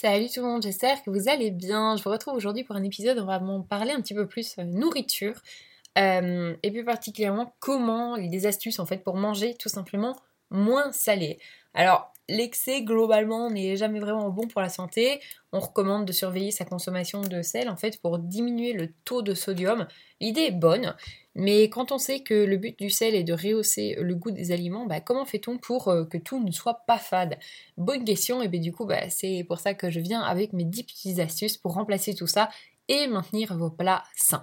Salut tout le monde, j'espère que vous allez bien. Je vous retrouve aujourd'hui pour un épisode où on va parler un petit peu plus euh, nourriture. Euh, et plus particulièrement comment des astuces en fait pour manger tout simplement moins salé. Alors l'excès globalement n'est jamais vraiment bon pour la santé. On recommande de surveiller sa consommation de sel en fait pour diminuer le taux de sodium. L'idée est bonne, mais quand on sait que le but du sel est de rehausser le goût des aliments, bah, comment fait-on pour euh, que tout ne soit pas fade? Bonne question, et bien du coup bah, c'est pour ça que je viens avec mes 10 petites astuces pour remplacer tout ça et maintenir vos plats sains.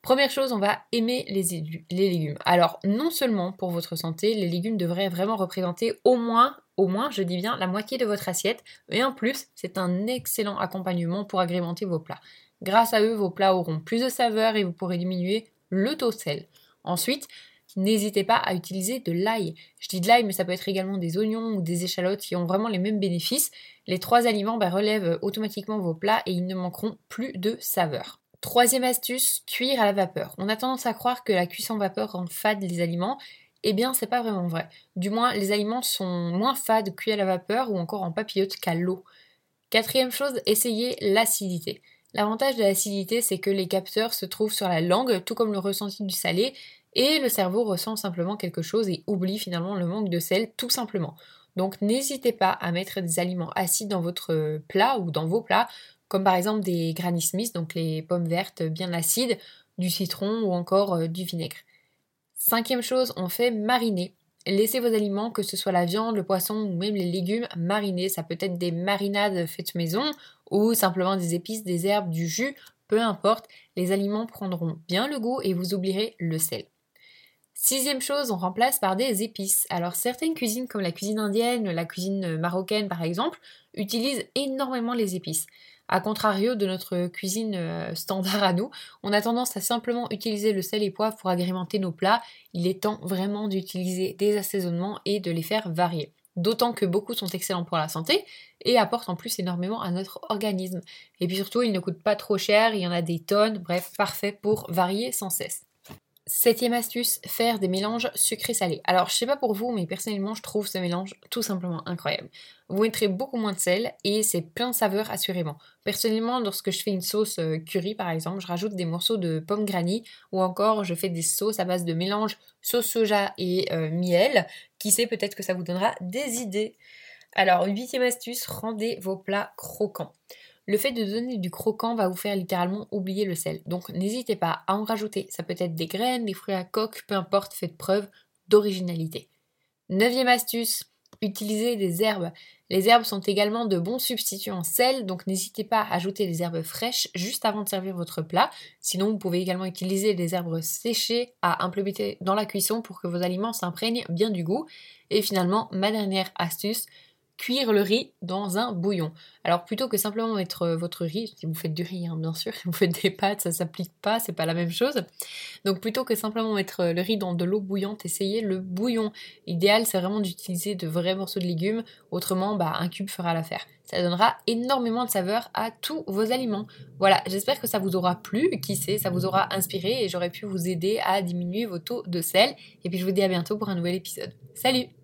Première chose, on va aimer les, les, légumes. Alors, non seulement pour votre santé, les légumes devraient vraiment représenter au moins, au moins, je dis bien, la moitié de votre assiette, et en plus, c'est un excellent accompagnement pour agrémenter vos plats. Grâce à eux, vos plats auront plus de saveur et vous pourrez diminuer le taux sel. Ensuite, n'hésitez pas à utiliser de l'ail. Je dis de l'ail, mais ça peut être également des oignons ou des échalotes qui ont vraiment les mêmes bénéfices. Les trois aliments bah, relèvent automatiquement vos plats et ils ne manqueront plus de saveur. Troisième astuce, cuire à la vapeur. On a tendance à croire que la cuisson vapeur rend fade les aliments. Eh bien, c'est pas vraiment vrai. Du moins, les aliments sont moins fades cuits à la vapeur ou encore en papillote qu'à l'eau. Quatrième chose, essayez l'acidité. L'avantage de l'acidité, c'est que les capteurs se trouvent sur la langue, tout comme le ressenti du salé, et le cerveau ressent simplement quelque chose et oublie finalement le manque de sel, tout simplement. Donc n'hésitez pas à mettre des aliments acides dans votre plat ou dans vos plats comme par exemple des Granny Smith, donc les pommes vertes bien acides, du citron ou encore euh, du vinaigre. Cinquième chose, on fait mariner. Laissez vos aliments, que ce soit la viande, le poisson ou même les légumes, mariner. Ça peut être des marinades faites maison ou simplement des épices, des herbes, du jus, peu importe. Les aliments prendront bien le goût et vous oublierez le sel. Sixième chose, on remplace par des épices. Alors certaines cuisines comme la cuisine indienne, la cuisine marocaine par exemple, utilisent énormément les épices. A contrario de notre cuisine euh, standard à nous, on a tendance à simplement utiliser le sel et poivre pour agrémenter nos plats. Il est temps vraiment d'utiliser des assaisonnements et de les faire varier. D'autant que beaucoup sont excellents pour la santé et apportent en plus énormément à notre organisme. Et puis surtout, ils ne coûtent pas trop cher, il y en a des tonnes, bref, parfait pour varier sans cesse. Septième astuce, faire des mélanges sucré-salé. Alors je sais pas pour vous, mais personnellement je trouve ce mélange tout simplement incroyable. Vous mettrez beaucoup moins de sel et c'est plein de saveurs assurément. Personnellement, lorsque je fais une sauce euh, curry par exemple, je rajoute des morceaux de pommes granny ou encore je fais des sauces à base de mélange sauce soja et euh, miel. Qui sait, peut-être que ça vous donnera des idées. Alors, huitième astuce, rendez vos plats croquants. Le fait de donner du croquant va vous faire littéralement oublier le sel. Donc n'hésitez pas à en rajouter. Ça peut être des graines, des fruits à coque, peu importe, faites preuve d'originalité. Neuvième astuce, utilisez des herbes. Les herbes sont également de bons substituts en sel, donc n'hésitez pas à ajouter des herbes fraîches juste avant de servir votre plat. Sinon, vous pouvez également utiliser des herbes séchées à implémenter dans la cuisson pour que vos aliments s'imprègnent bien du goût. Et finalement, ma dernière astuce, cuire le riz dans un bouillon. Alors plutôt que simplement mettre euh, votre riz, si vous faites du riz hein, bien sûr, vous faites des pâtes, ça s'applique pas, c'est pas la même chose. Donc plutôt que simplement mettre euh, le riz dans de l'eau bouillante, essayez le bouillon. L'idéal c'est vraiment d'utiliser de vrais morceaux de légumes, autrement bah, un cube fera l'affaire. Ça donnera énormément de saveur à tous vos aliments. Voilà, j'espère que ça vous aura plu, qui sait, ça vous aura inspiré et j'aurais pu vous aider à diminuer vos taux de sel. Et puis je vous dis à bientôt pour un nouvel épisode. Salut